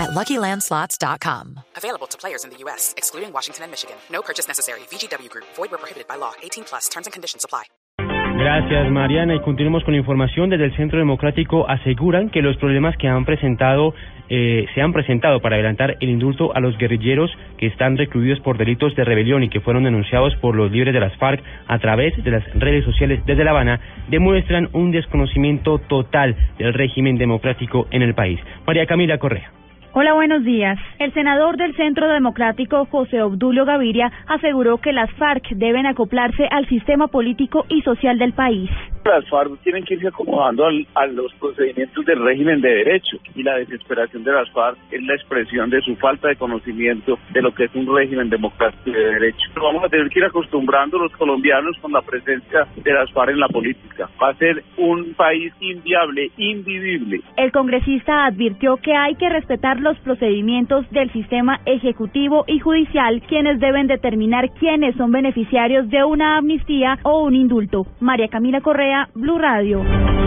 at LuckyLandSlots.com. Available to players in the U.S., excluding Washington and Michigan. No purchase necessary. VGW Group. Void where prohibited by law. 18 plus. Terms and conditions apply. Gracias, Mariana. Y continuamos con la información. Desde el Centro Democrático aseguran que los problemas que han presentado eh, se han presentado para adelantar el indulto a los guerrilleros que están recluidos por delitos de rebelión y que fueron denunciados por los líderes de las FARC a través de las redes sociales desde La Habana demuestran un desconocimiento total del régimen democrático en el país. María Camila Correa. Hola, buenos días. El senador del Centro Democrático, José Obdulio Gaviria, aseguró que las FARC deben acoplarse al sistema político y social del país. Las FARC tienen que irse acomodando a los procedimientos del régimen de derecho y la desesperación de las FARC es la expresión de su falta de conocimiento de lo que es un régimen democrático de derecho. vamos a tener que ir acostumbrando los colombianos con la presencia de las FARC en la política. Va a ser un país inviable, invivible. El congresista advirtió que hay que respetar los procedimientos del sistema ejecutivo y judicial, quienes deben determinar quiénes son beneficiarios de una amnistía o un indulto. María Camila Correa, Blue Radio.